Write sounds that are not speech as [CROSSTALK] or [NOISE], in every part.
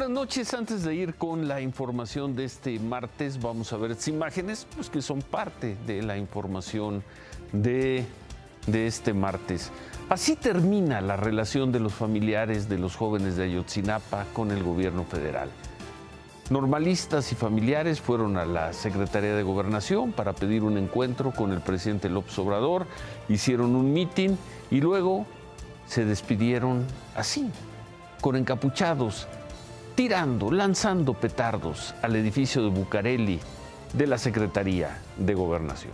buenas noches. Antes de ir con la información de este martes, vamos a ver estas imágenes pues, que son parte de la información de, de este martes. Así termina la relación de los familiares de los jóvenes de Ayotzinapa con el gobierno federal. Normalistas y familiares fueron a la Secretaría de Gobernación para pedir un encuentro con el presidente López Obrador, hicieron un mitin y luego se despidieron así, con encapuchados tirando, lanzando petardos al edificio de Bucareli de la Secretaría de Gobernación.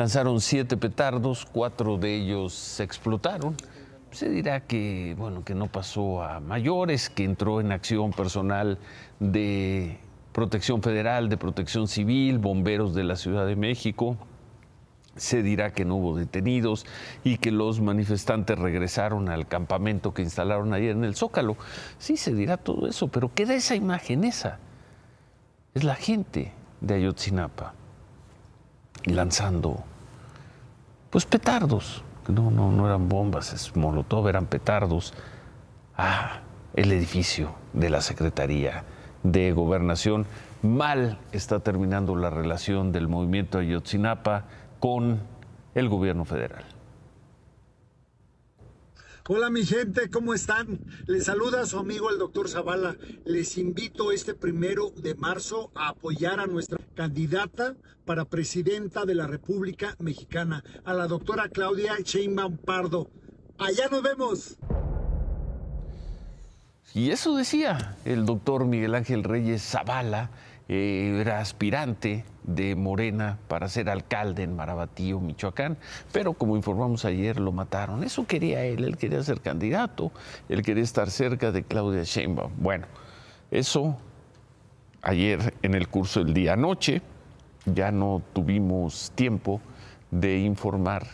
Lanzaron siete petardos, cuatro de ellos se explotaron. Se dirá que, bueno, que no pasó a mayores, que entró en acción personal de Protección Federal, de Protección Civil, bomberos de la Ciudad de México. Se dirá que no hubo detenidos y que los manifestantes regresaron al campamento que instalaron ayer en el Zócalo. Sí, se dirá todo eso, pero queda esa imagen, esa. Es la gente de Ayotzinapa lanzando pues petardos, no, no, no eran bombas, es molotov, eran petardos, a el edificio de la Secretaría de Gobernación. Mal está terminando la relación del movimiento Ayotzinapa con el gobierno federal. Hola mi gente, ¿cómo están? Les saluda su amigo el doctor Zavala. Les invito este primero de marzo a apoyar a nuestra candidata para presidenta de la República Mexicana, a la doctora Claudia Sheinbaum Pardo. Allá nos vemos. Y eso decía el doctor Miguel Ángel Reyes Zavala, eh, era aspirante de Morena para ser alcalde en Marabatío, Michoacán, pero como informamos ayer, lo mataron. Eso quería él, él quería ser candidato, él quería estar cerca de Claudia Sheinbaum. Bueno, eso ayer en el curso del día anoche, ya no tuvimos tiempo de informar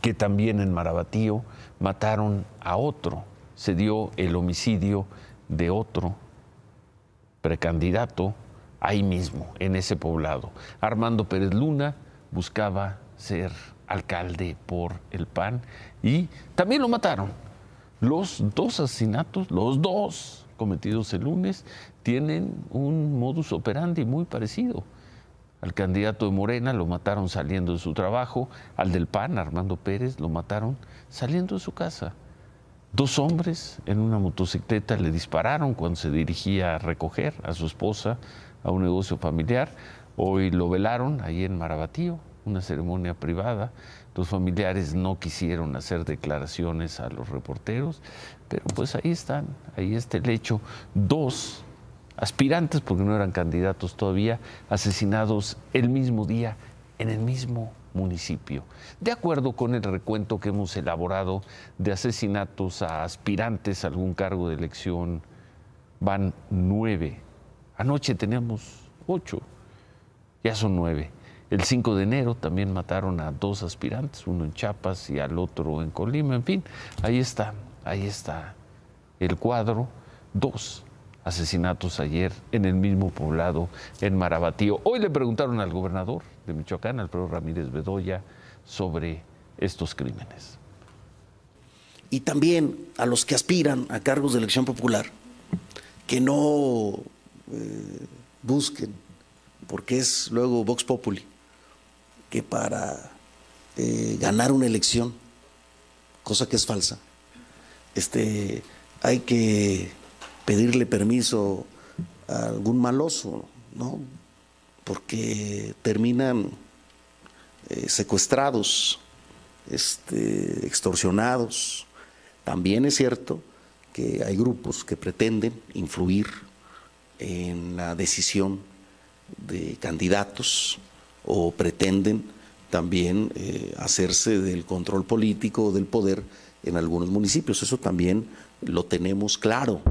que también en Marabatío mataron a otro, se dio el homicidio de otro precandidato ahí mismo, en ese poblado. Armando Pérez Luna buscaba ser alcalde por el PAN y también lo mataron. Los dos asesinatos, los dos cometidos el lunes, tienen un modus operandi muy parecido. Al candidato de Morena lo mataron saliendo de su trabajo, al del PAN, Armando Pérez, lo mataron saliendo de su casa. Dos hombres en una motocicleta le dispararon cuando se dirigía a recoger a su esposa a un negocio familiar. Hoy lo velaron ahí en Marabatío, una ceremonia privada. Los familiares no quisieron hacer declaraciones a los reporteros, pero pues ahí están, ahí está el hecho. Dos aspirantes, porque no eran candidatos todavía, asesinados el mismo día en el mismo municipio. De acuerdo con el recuento que hemos elaborado de asesinatos a aspirantes a algún cargo de elección, van nueve Anoche teníamos ocho, ya son nueve. El 5 de enero también mataron a dos aspirantes, uno en Chiapas y al otro en Colima. En fin, ahí está, ahí está el cuadro. Dos asesinatos ayer en el mismo poblado, en Marabatío. Hoy le preguntaron al gobernador de Michoacán, Alfredo Ramírez Bedoya, sobre estos crímenes. Y también a los que aspiran a cargos de elección popular, que no eh, busquen, porque es luego Vox Populi, que para eh, ganar una elección, cosa que es falsa, este, hay que pedirle permiso a algún maloso, ¿no? Porque terminan eh, secuestrados, este, extorsionados. También es cierto que hay grupos que pretenden influir en la decisión de candidatos o pretenden también eh, hacerse del control político o del poder en algunos municipios. Eso también lo tenemos claro.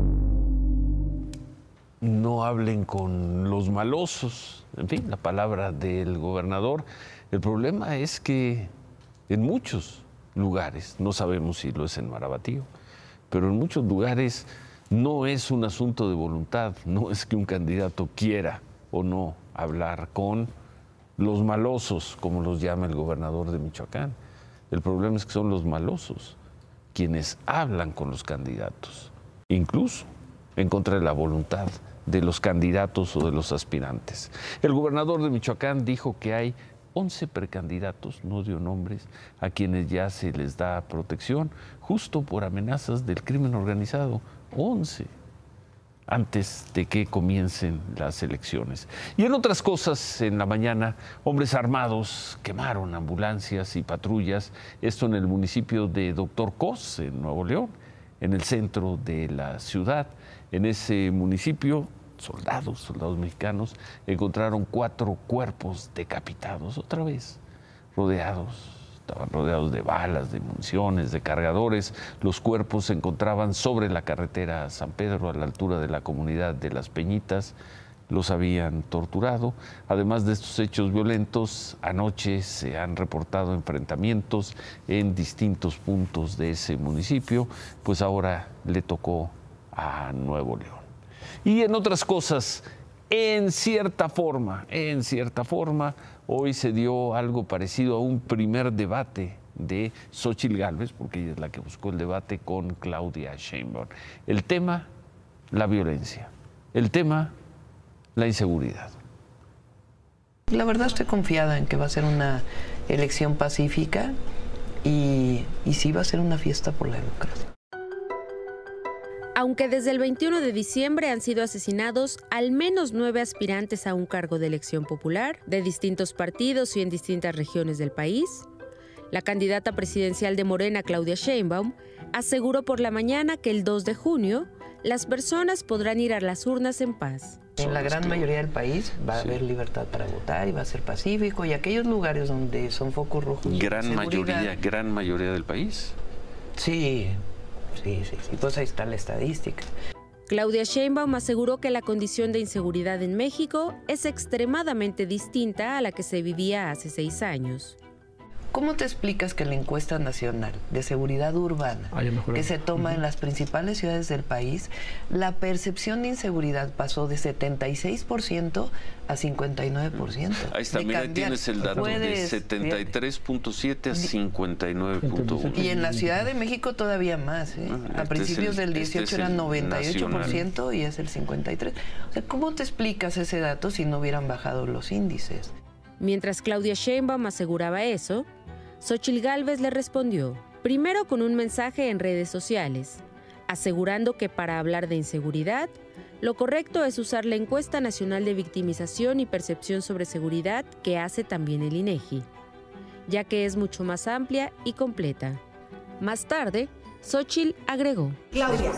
No hablen con los malosos, en fin, la palabra del gobernador. El problema es que en muchos lugares, no sabemos si lo es en Marabatío, pero en muchos lugares no es un asunto de voluntad, no es que un candidato quiera o no hablar con los malosos, como los llama el gobernador de Michoacán. El problema es que son los malosos quienes hablan con los candidatos, incluso en contra de la voluntad de los candidatos o de los aspirantes. El gobernador de Michoacán dijo que hay 11 precandidatos, no dio nombres, a quienes ya se les da protección, justo por amenazas del crimen organizado. 11 antes de que comiencen las elecciones. Y en otras cosas, en la mañana, hombres armados quemaron ambulancias y patrullas, esto en el municipio de Doctor Cos, en Nuevo León, en el centro de la ciudad. En ese municipio, soldados, soldados mexicanos, encontraron cuatro cuerpos decapitados, otra vez, rodeados estaban rodeados de balas, de municiones, de cargadores. Los cuerpos se encontraban sobre la carretera San Pedro, a la altura de la comunidad de Las Peñitas. Los habían torturado. Además de estos hechos violentos, anoche se han reportado enfrentamientos en distintos puntos de ese municipio, pues ahora le tocó a Nuevo León. Y en otras cosas, en cierta forma, en cierta forma, hoy se dio algo parecido a un primer debate de Xochitl Gálvez, porque ella es la que buscó el debate con Claudia Sheinbaum. El tema, la violencia. El tema, la inseguridad. La verdad estoy confiada en que va a ser una elección pacífica y, y sí va a ser una fiesta por la democracia. Aunque desde el 21 de diciembre han sido asesinados al menos nueve aspirantes a un cargo de elección popular de distintos partidos y en distintas regiones del país, la candidata presidencial de Morena, Claudia Sheinbaum, aseguró por la mañana que el 2 de junio las personas podrán ir a las urnas en paz. En la gran mayoría del país va a haber libertad para votar y va a ser pacífico y aquellos lugares donde son focos rojos. Gran mayoría, gran mayoría del país. Sí, Sí, sí, sí, pues ahí está la estadística. Claudia Sheinbaum aseguró que la condición de inseguridad en México es extremadamente distinta a la que se vivía hace seis años. ¿Cómo te explicas que la encuesta nacional de seguridad urbana que se toma en las principales ciudades del país, la percepción de inseguridad pasó de 76% a 59%? Ahí está, mira, tienes el dato de 73.7 a 59.1. Y en la Ciudad de México todavía más. ¿eh? Ah, a este principios del 18 este eran 98% y es el 53%. O sea, ¿cómo te explicas ese dato si no hubieran bajado los índices? Mientras Claudia Sheinbaum aseguraba eso, Xochil Gálvez le respondió, primero con un mensaje en redes sociales, asegurando que para hablar de inseguridad, lo correcto es usar la encuesta nacional de victimización y percepción sobre seguridad que hace también el INEGI, ya que es mucho más amplia y completa. Más tarde, Xochil agregó. Claudia,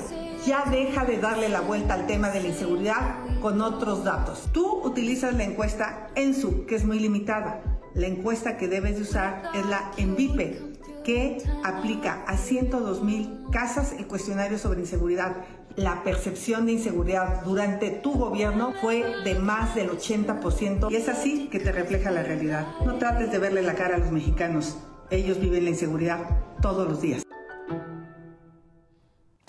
ya deja de darle la vuelta al tema de la inseguridad con otros datos. Tú utilizas la encuesta ENSU, que es muy limitada. La encuesta que debes de usar es la ENVIPE, que aplica a 102 mil casas el cuestionario sobre inseguridad. La percepción de inseguridad durante tu gobierno fue de más del 80% y es así que te refleja la realidad. No trates de verle la cara a los mexicanos. Ellos viven la inseguridad todos los días.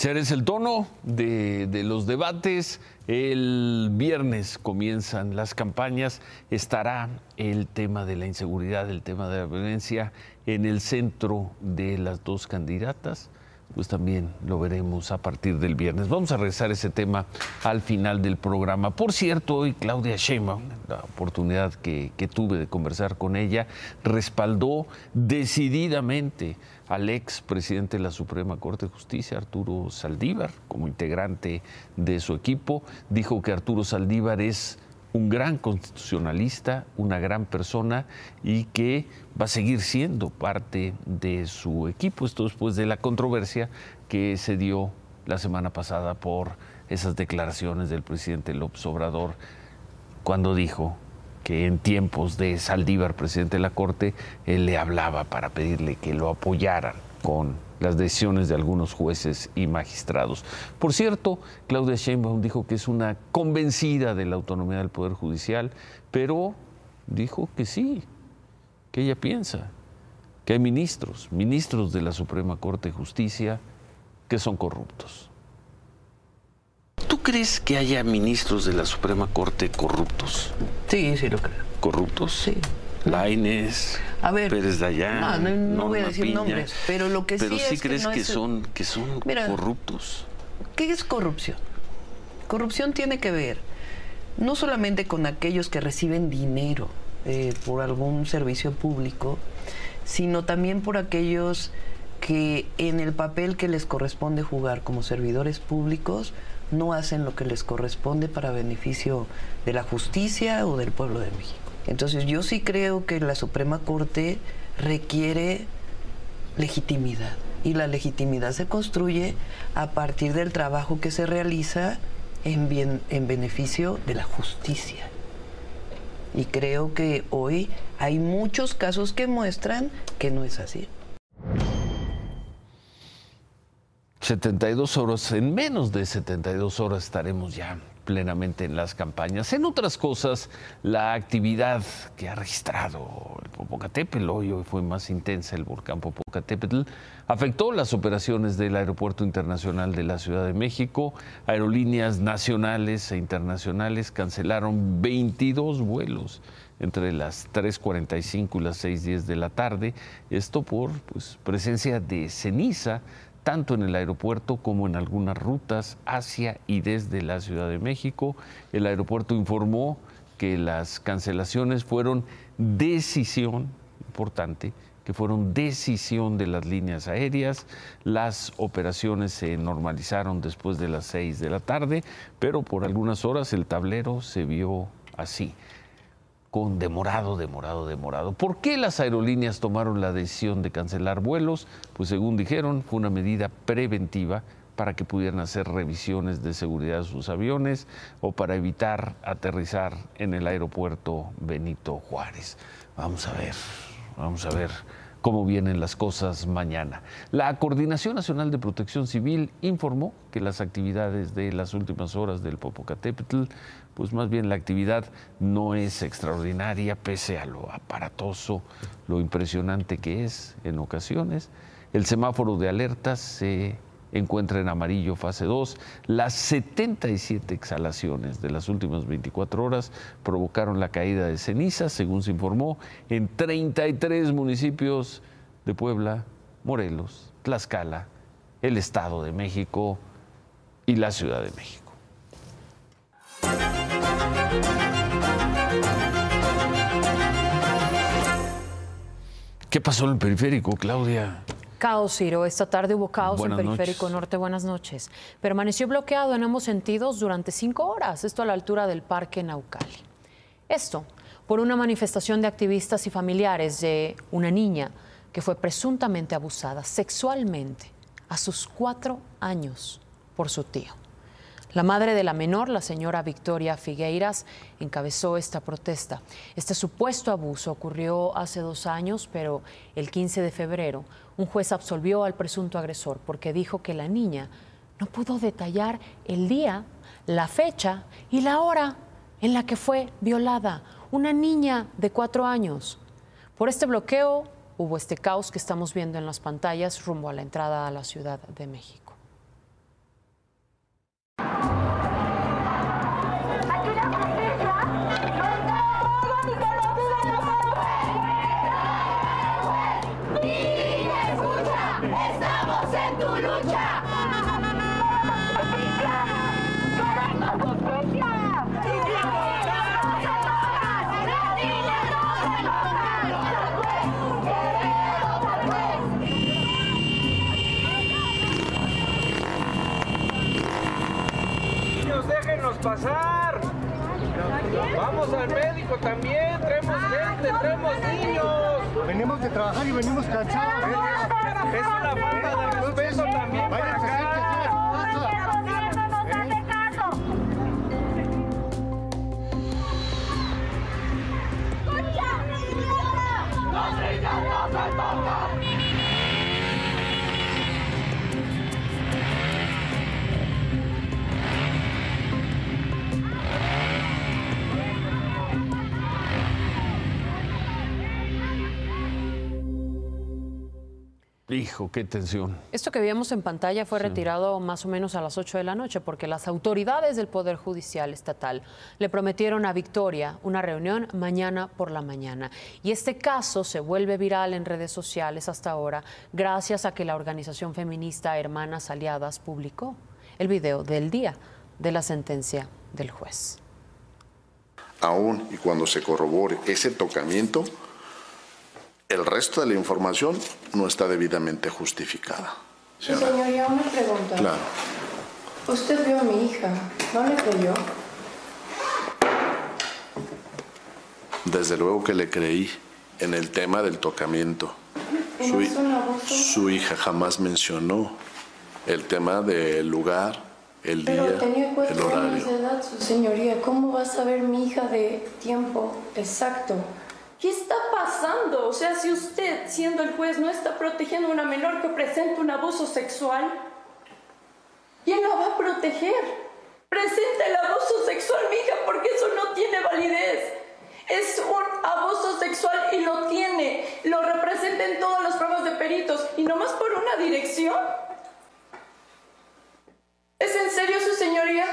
Es el tono de, los debates. El viernes comienzan las campañas. Estará el tema de la inseguridad, el tema de la violencia en el centro de las dos candidatas pues también lo veremos a partir del viernes. Vamos a regresar ese tema al final del programa. Por cierto, hoy Claudia Sheinbaum, la oportunidad que, que tuve de conversar con ella, respaldó decididamente al ex presidente de la Suprema Corte de Justicia, Arturo Saldívar, como integrante de su equipo. Dijo que Arturo Saldívar es un gran constitucionalista, una gran persona y que va a seguir siendo parte de su equipo. Esto después de la controversia que se dio la semana pasada por esas declaraciones del presidente López Obrador cuando dijo que en tiempos de Saldívar, presidente de la Corte, él le hablaba para pedirle que lo apoyaran con las decisiones de algunos jueces y magistrados. Por cierto, Claudia Sheinbaum dijo que es una convencida de la autonomía del Poder Judicial, pero dijo que sí, que ella piensa que hay ministros, ministros de la Suprema Corte de Justicia, que son corruptos. ¿Tú crees que haya ministros de la Suprema Corte corruptos? Sí, sí lo creo. ¿Corruptos? Sí. Laines, a ver, Pérez Dayán, no, no, voy a decir nombres, pero lo que pero sí, crees que, son que son corruptos. ¿Qué es corrupción? Corrupción tiene que ver no solamente con aquellos que reciben dinero eh, por algún servicio público, sino también por aquellos que en el papel que les corresponde jugar como servidores públicos no hacen lo que les corresponde para beneficio de la justicia o del pueblo de México. Entonces yo sí creo que la Suprema Corte requiere legitimidad y la legitimidad se construye a partir del trabajo que se realiza en, bien, en beneficio de la justicia. Y creo que hoy hay muchos casos que muestran que no es así. 72 horas, en menos de 72 horas estaremos ya plenamente en las campañas. En otras cosas, la actividad que ha registrado el Popocatépetl, hoy, fue más intensa el volcán Popocatépetl, afectó las operaciones del Aeropuerto Internacional de la Ciudad de México. Aerolíneas nacionales e internacionales cancelaron 22 vuelos entre las 3.45 y las 6.10 de la tarde, esto por pues, presencia de ceniza tanto en el aeropuerto como en algunas rutas hacia y desde la Ciudad de México. El aeropuerto informó que las cancelaciones fueron decisión, importante, que fueron decisión de las líneas aéreas. Las operaciones se normalizaron después de las seis de la tarde, pero por algunas horas el tablero se vio así con demorado, demorado, demorado. ¿Por qué las aerolíneas tomaron la decisión de cancelar vuelos? Pues según dijeron, fue una medida preventiva para que pudieran hacer revisiones de seguridad de sus aviones o para evitar aterrizar en el aeropuerto Benito Juárez. Vamos a ver, vamos a ver cómo vienen las cosas mañana. La Coordinación Nacional de Protección Civil informó que las actividades de las últimas horas del Popocatépetl, pues más bien la actividad no es extraordinaria, pese a lo aparatoso, lo impresionante que es en ocasiones. El semáforo de alertas se encuentra en amarillo fase 2. Las 77 exhalaciones de las últimas 24 horas provocaron la caída de cenizas, según se informó, en 33 municipios de Puebla, Morelos, Tlaxcala, el Estado de México y la Ciudad de México. ¿Qué pasó en el periférico, Claudia? Caos, Ciro. Esta tarde hubo caos en Periférico Norte. Buenas noches. Permaneció bloqueado en ambos sentidos durante cinco horas, esto a la altura del Parque Naucali. Esto por una manifestación de activistas y familiares de una niña que fue presuntamente abusada sexualmente a sus cuatro años por su tío. La madre de la menor, la señora Victoria Figueiras, encabezó esta protesta. Este supuesto abuso ocurrió hace dos años, pero el 15 de febrero un juez absolvió al presunto agresor porque dijo que la niña no pudo detallar el día, la fecha y la hora en la que fue violada. Una niña de cuatro años. Por este bloqueo hubo este caos que estamos viendo en las pantallas rumbo a la entrada a la Ciudad de México. Pasar. Vamos al médico también, traemos gente, traemos niños. Venimos de trabajar y venimos cansados. Es una falta de respeto también para acá. Hijo, qué tensión. Esto que vimos en pantalla fue retirado más o menos a las 8 de la noche porque las autoridades del Poder Judicial Estatal le prometieron a Victoria una reunión mañana por la mañana. Y este caso se vuelve viral en redes sociales hasta ahora gracias a que la organización feminista Hermanas Aliadas publicó el video del día de la sentencia del juez. Aún y cuando se corrobore ese tocamiento, el resto de la información no está debidamente justificada. Señoría, una pregunta. Claro. Usted vio a mi hija, ¿no le creyó? Desde luego que le creí en el tema del tocamiento. Su, su, hija jamás mencionó el tema del lugar, el día, el horario. Años de edad, su señoría. ¿Cómo va a saber mi hija de tiempo exacto? ¿Qué está pasando? O sea, si usted, siendo el juez, no está protegiendo a una menor que presenta un abuso sexual, ¿quién la va a proteger? Presenta el abuso sexual, mija, porque eso no tiene validez. Es un abuso sexual y lo tiene. Lo representa en todas las pruebas de peritos y no más por una dirección. ¿Es en serio su señoría?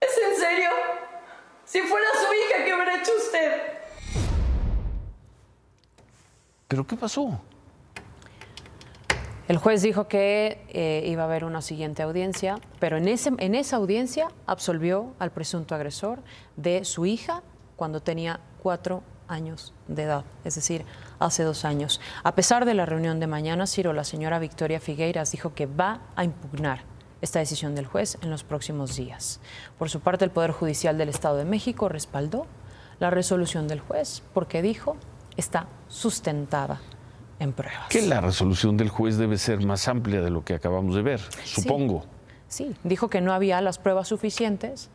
¿Es en serio? Si fuera ¿Pero qué pasó? El juez dijo que eh, iba a haber una siguiente audiencia, pero en, ese, en esa audiencia absolvió al presunto agresor de su hija cuando tenía cuatro años de edad, es decir, hace dos años. A pesar de la reunión de mañana, Ciro, la señora Victoria Figueiras dijo que va a impugnar esta decisión del juez en los próximos días. Por su parte, el Poder Judicial del Estado de México respaldó la resolución del juez porque dijo está sustentada en pruebas. Que la resolución del juez debe ser más amplia de lo que acabamos de ver, supongo. Sí, dijo que no había las pruebas suficientes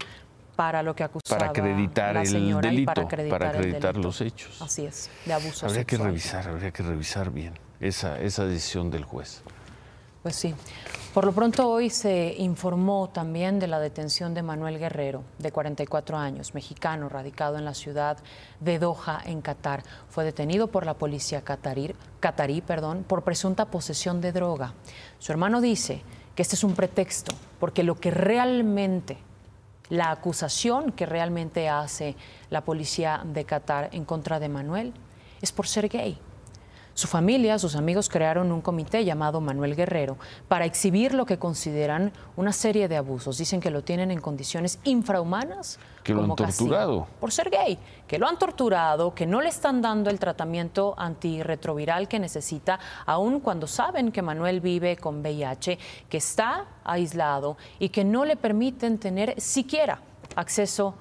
para lo que acusaba para acreditar la señora el delito, para acreditar, para acreditar los hechos. Así es, de abuso Habría que revisar, habría que revisar bien esa, esa decisión del juez. Pues sí. Por lo pronto hoy se informó también de la detención de Manuel Guerrero, de 44 años, mexicano, radicado en la ciudad de Doha, en Qatar. Fue detenido por la policía catarí, perdón, por presunta posesión de droga. Su hermano dice que este es un pretexto, porque lo que realmente, la acusación que realmente hace la policía de Qatar en contra de Manuel es por ser gay. Su familia, sus amigos crearon un comité llamado Manuel Guerrero para exhibir lo que consideran una serie de abusos. Dicen que lo tienen en condiciones infrahumanas. Que lo han torturado. Por ser gay, que lo han torturado, que no le están dando el tratamiento antirretroviral que necesita, aun cuando saben que Manuel vive con VIH, que está aislado y que no le permiten tener siquiera acceso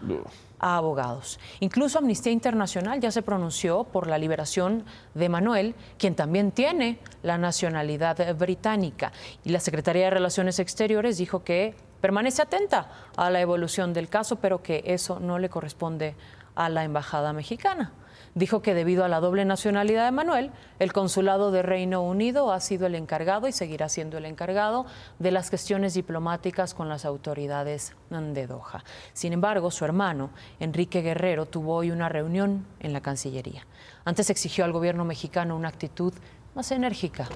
a abogados. Incluso Amnistía Internacional ya se pronunció por la liberación de Manuel, quien también tiene la nacionalidad británica. Y la Secretaría de Relaciones Exteriores dijo que permanece atenta a la evolución del caso, pero que eso no le corresponde a la Embajada mexicana dijo que debido a la doble nacionalidad de Manuel, el consulado de Reino Unido ha sido el encargado y seguirá siendo el encargado de las gestiones diplomáticas con las autoridades de Doha. Sin embargo, su hermano, Enrique Guerrero, tuvo hoy una reunión en la Cancillería. Antes exigió al gobierno mexicano una actitud más enérgica.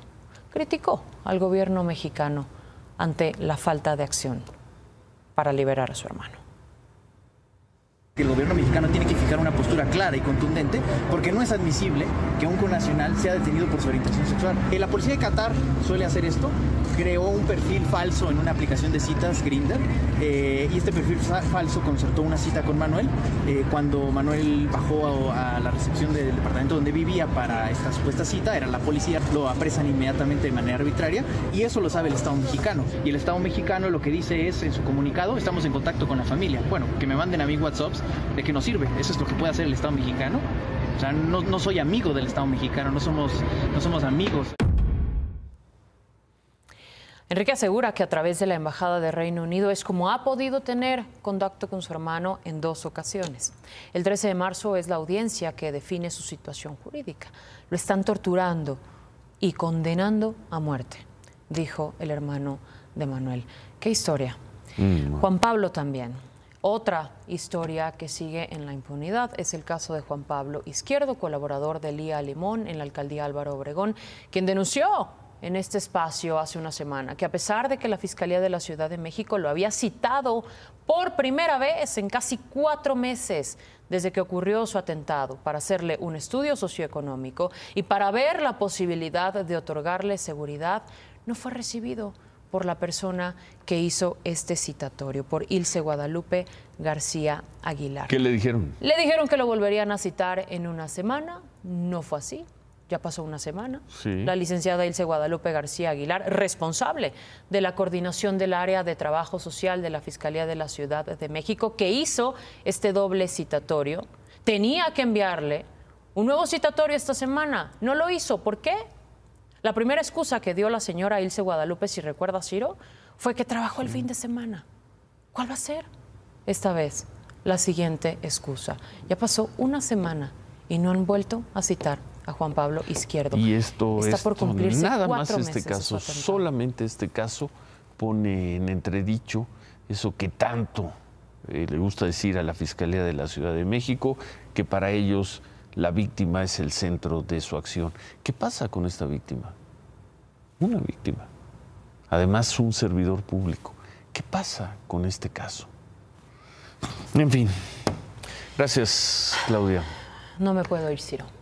Criticó al gobierno mexicano ante la falta de acción para liberar a su hermano el gobierno mexicano tiene que fijar una postura clara y contundente porque no es admisible que un connacional sea detenido por su orientación sexual. Eh, la policía de Qatar suele hacer esto, creó un perfil falso en una aplicación de citas Grinder eh, y este perfil falso concertó una cita con Manuel. Eh, cuando Manuel bajó a, la recepción del departamento donde vivía para esta supuesta cita, era la policía, lo apresan inmediatamente de manera arbitraria y eso lo sabe el Estado mexicano. Y el Estado mexicano lo que dice es en su comunicado, estamos en contacto con la familia. Bueno, que me manden a mí WhatsApps ¿de qué nos sirve? Eso es lo que puede hacer el Estado mexicano. O sea, no, no soy amigo del Estado mexicano, no somos, no somos amigos. Enrique asegura que a través de la Embajada de Reino Unido es como ha podido tener contacto con su hermano en dos ocasiones. El 13 de marzo es la audiencia que define su situación jurídica. Lo están torturando y condenando a muerte, dijo el hermano de Manuel. ¿Qué historia? Mm. Juan Pablo también. Otra historia que sigue en la impunidad es el caso de Juan Pablo Izquierdo, colaborador de Lía Limón en la alcaldía Álvaro Obregón, quien denunció en este espacio hace una semana, que a pesar de que la Fiscalía de la Ciudad de México lo había citado por primera vez en casi cuatro meses desde que ocurrió su atentado para hacerle un estudio socioeconómico y para ver la posibilidad de otorgarle seguridad, no fue recibido por la persona que hizo este citatorio, por Ilse Guadalupe García Aguilar. ¿Qué le dijeron? Le dijeron que lo volverían a citar en una semana, no fue así ya pasó una semana. La licenciada Ilse Guadalupe García Aguilar, responsable de la coordinación del área de trabajo social de la Fiscalía de la Ciudad de México, que hizo este doble citatorio, tenía que enviarle un nuevo citatorio esta semana. No lo hizo. ¿Por qué? La primera excusa que dio la señora Ilse Guadalupe, si recuerda, Ciro, fue que trabajó el fin de semana. ¿Cuál va a ser? Esta vez, la siguiente excusa. Ya pasó una semana y no han vuelto a citar a Juan Pablo Izquierdo. Y esto, Está por cumplirse nada más este caso, solamente este caso pone en entredicho eso que tanto eh, le gusta decir a la Fiscalía de la Ciudad de México, que para ellos la víctima es el centro de su acción. ¿Qué pasa con esta víctima? Una víctima. Además, un servidor público. ¿Qué pasa con este caso? En fin. Gracias, Claudia. No me puedo ir, Ciro.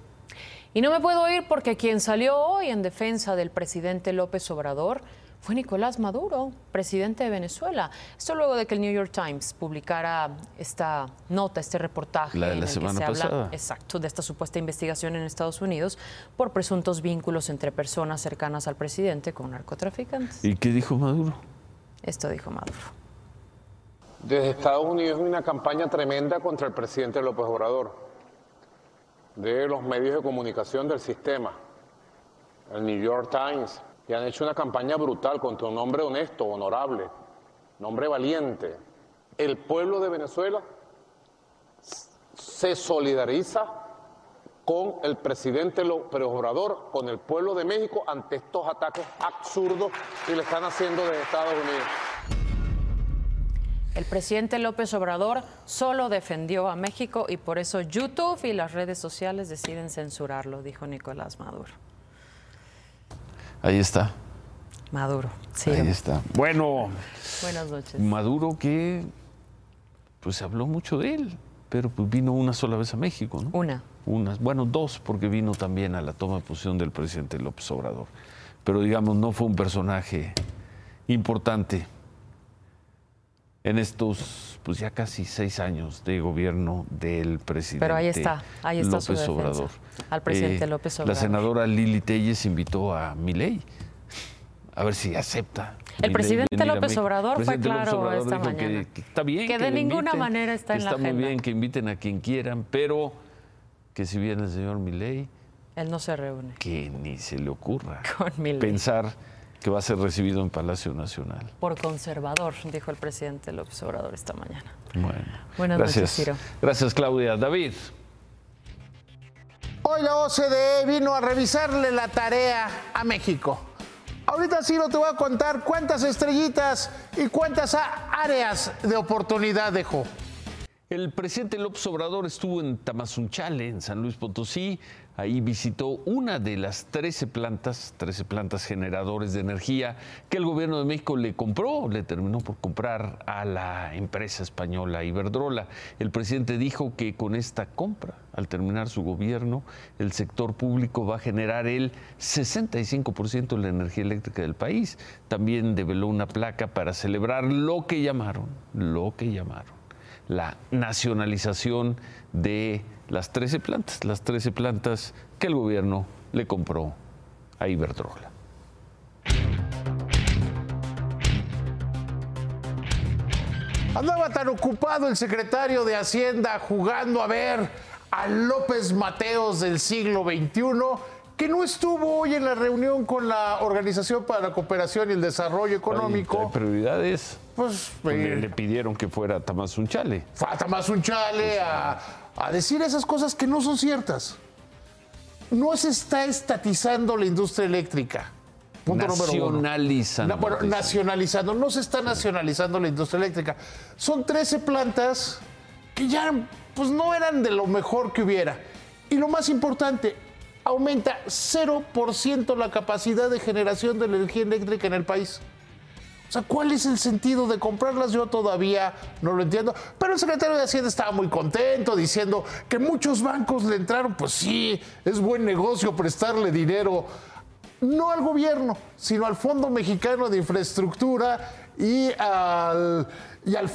Y no me puedo ir porque quien salió hoy en defensa del presidente López Obrador fue Nicolás Maduro, presidente de Venezuela. Esto luego de que el New York Times publicara esta nota, este reportaje la de la semana que se pasada. exacto, de esta supuesta investigación en Estados Unidos por presuntos vínculos entre personas cercanas al presidente con narcotraficantes. ¿Y qué dijo Maduro? Esto dijo Maduro. Desde Estados Unidos hay una campaña tremenda contra el presidente López Obrador de los medios de comunicación del sistema, el New York Times, y han hecho una campaña brutal contra un hombre honesto, honorable, un hombre valiente. El pueblo de Venezuela se solidariza con el presidente López Obrador, con el pueblo de México ante estos ataques absurdos que le están haciendo desde Estados Unidos. El presidente López Obrador solo defendió a México y por eso YouTube y las redes sociales deciden censurarlo, dijo Nicolás Maduro. Ahí está. Maduro, sí. Ahí está. Bueno. Buenas noches. Maduro que pues se habló mucho de él, pero pues vino una sola vez a México, ¿no? Una. Una, bueno, dos, porque vino también a la toma de posición del presidente López Obrador. Pero digamos, no fue un personaje importante en estos pues ya casi seis años de gobierno del presidente Pero ahí está, ahí está López Obrador. Al presidente eh, López Obrador. La senadora Lili Telles invitó a Milei a ver si acepta. El presidente López Obrador fue claro esta mañana. Que, está bien. Que, de ninguna manera está en la agenda. Está muy bien que inviten a quien quieran, pero que si viene el señor Milei. Él no se reúne. Que ni se le ocurra [LAUGHS] pensar que va a ser recibido en Palacio Nacional. Por conservador, dijo el presidente López Obrador esta mañana. Bueno, Buenas gracias. Noches, Gracias, Claudia. David. Hoy la OCDE vino a revisarle la tarea a México. Ahorita Ciro te voy a contar cuántas estrellitas y cuántas áreas de oportunidad dejó. El presidente López Obrador estuvo en Tamazunchale, en San Luis Potosí, Ahí visitó una de las 13 plantas, 13 plantas generadores de energía que el gobierno de México le compró, le terminó por comprar a la empresa española Iberdrola. El presidente dijo que con esta compra, al terminar su gobierno, el sector público va a generar el 65% de la energía eléctrica del país. También develó una placa para celebrar lo que llamaron, lo que llamaron, la nacionalización de las 13 plantas, las 13 plantas que el gobierno le compró a Iberdrola. Andaba tan ocupado el secretario de Hacienda jugando a ver a López Mateos del siglo XXI que no estuvo hoy en la reunión con la Organización para la Cooperación y el Desarrollo Económico. Hay prioridades. Pues, eh, le pidieron que fuera Tamazunchale. Fue a Tamazunchale a, a decir esas cosas que no son ciertas. No se está estatizando la industria eléctrica. Punto nacionalizando. bueno, nacionalizando. No se está nacionalizando la industria eléctrica. Son 13 plantas que ya pues, no eran de lo mejor que hubiera. Y lo más importante, aumenta 0% la capacidad de generación de energía eléctrica en el país. O sea, ¿cuál es el sentido de comprarlas? Yo todavía no lo entiendo. Pero el secretario de Hacienda estaba muy contento diciendo que muchos bancos le entraron. Pues sí, es buen negocio prestarle dinero, no al gobierno, sino al Fondo Mexicano de Infraestructura y al, y al.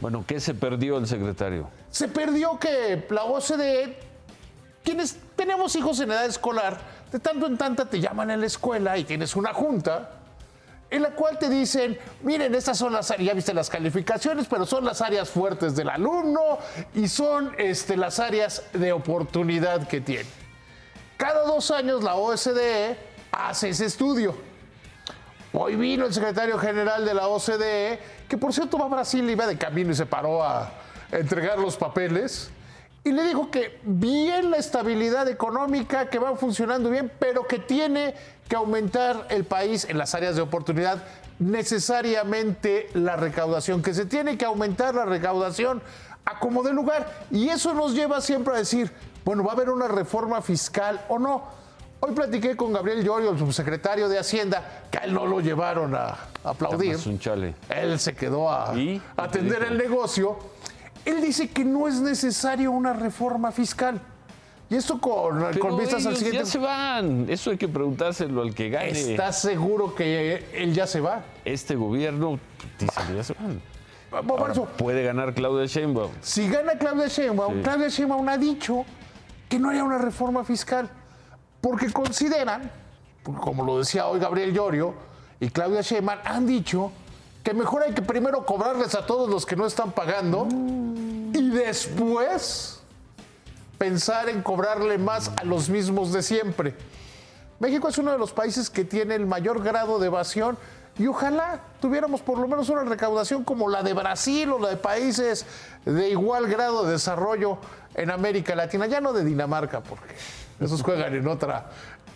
Bueno, ¿qué se perdió el secretario? Se perdió que la OCDE quienes tenemos hijos en edad escolar, de tanto en tanto te llaman en la escuela y tienes una junta en la cual te dicen, miren, estas son las áreas, ya viste las calificaciones, pero son las áreas fuertes del alumno y son este, las áreas de oportunidad que tiene. Cada dos años la OSDE hace ese estudio. Hoy vino el secretario general de la OCDE, que por cierto va a Brasil, iba de camino y se paró a entregar los papeles y le dijo que bien la estabilidad económica, que va funcionando bien, pero que tiene que aumentar el país en las áreas de oportunidad necesariamente la recaudación, que se tiene que aumentar la recaudación a como de lugar. Y eso nos lleva siempre a decir, bueno, ¿va a haber una reforma fiscal o no? Hoy platiqué con Gabriel Llorio, el subsecretario de Hacienda, que a él no lo llevaron a, aplaudir. Él se quedó a atender el negocio él dice que no es necesario una reforma fiscal. Y esto con, vistas al siguiente. Ya se van. Eso hay que preguntárselo al que gane. ¿Estás seguro que él ya se va? Este gobierno dice que ya se van. puede ganar Claudia Sheinbaum. Si gana Claudia Sheinbaum, Claudia Sheinbaum ha dicho que no haría una reforma fiscal. Porque consideran, como lo decía hoy Gabriel Llorio y Claudia Sheinbaum, han dicho que mejor hay que primero cobrarles a todos los que no están pagando y después pensar en cobrarle más a los mismos de siempre. México es uno de los países que tiene el mayor grado de evasión y ojalá tuviéramos por lo menos una recaudación como la de Brasil o la de países de igual grado de desarrollo en América Latina, ya no de Dinamarca, porque esos juegan en otra,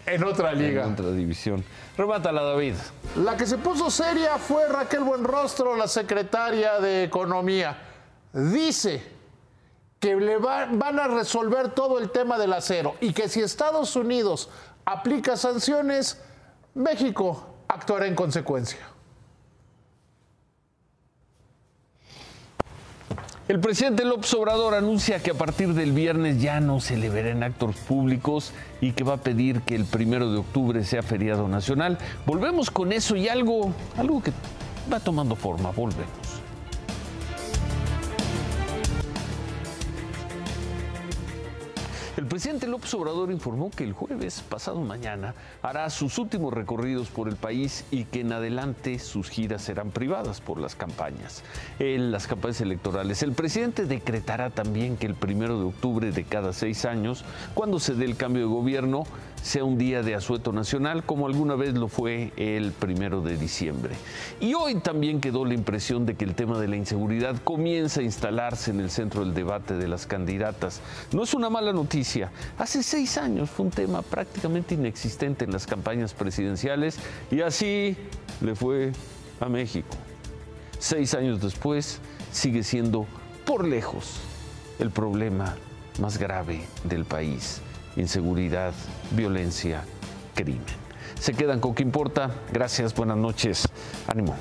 en otra liga. En otra división. Remátala, David. La que se puso seria fue Raquel Buenrostro, la secretaria de Economía. Dice que le van a resolver todo el tema del acero y que si Estados Unidos aplica sanciones, México actuará en consecuencia. El presidente López Obrador anuncia que a partir del viernes ya no se le verá en actos públicos y que va a pedir que el primero de octubre sea feriado nacional. Volvemos con eso y algo, algo que va tomando forma. Volvemos. El presidente López Obrador informó que el jueves pasado mañana hará sus últimos recorridos por el país y que en adelante sus giras serán privadas por las campañas, en las campañas electorales. El presidente decretará también que el primero de octubre de cada seis años, cuando se dé el cambio de gobierno, sea un día de asueto nacional, como alguna vez lo fue el primero de diciembre. Y hoy también quedó la impresión de que el tema de la inseguridad comienza a instalarse en el centro del debate de las candidatas. No es una mala noticia. Hace seis años fue un tema prácticamente inexistente en las campañas presidenciales y así le fue a México. Seis años después sigue siendo por lejos el problema más grave del país inseguridad, violencia, crimen. Se quedan con que importa. Gracias, buenas noches. Ánimo.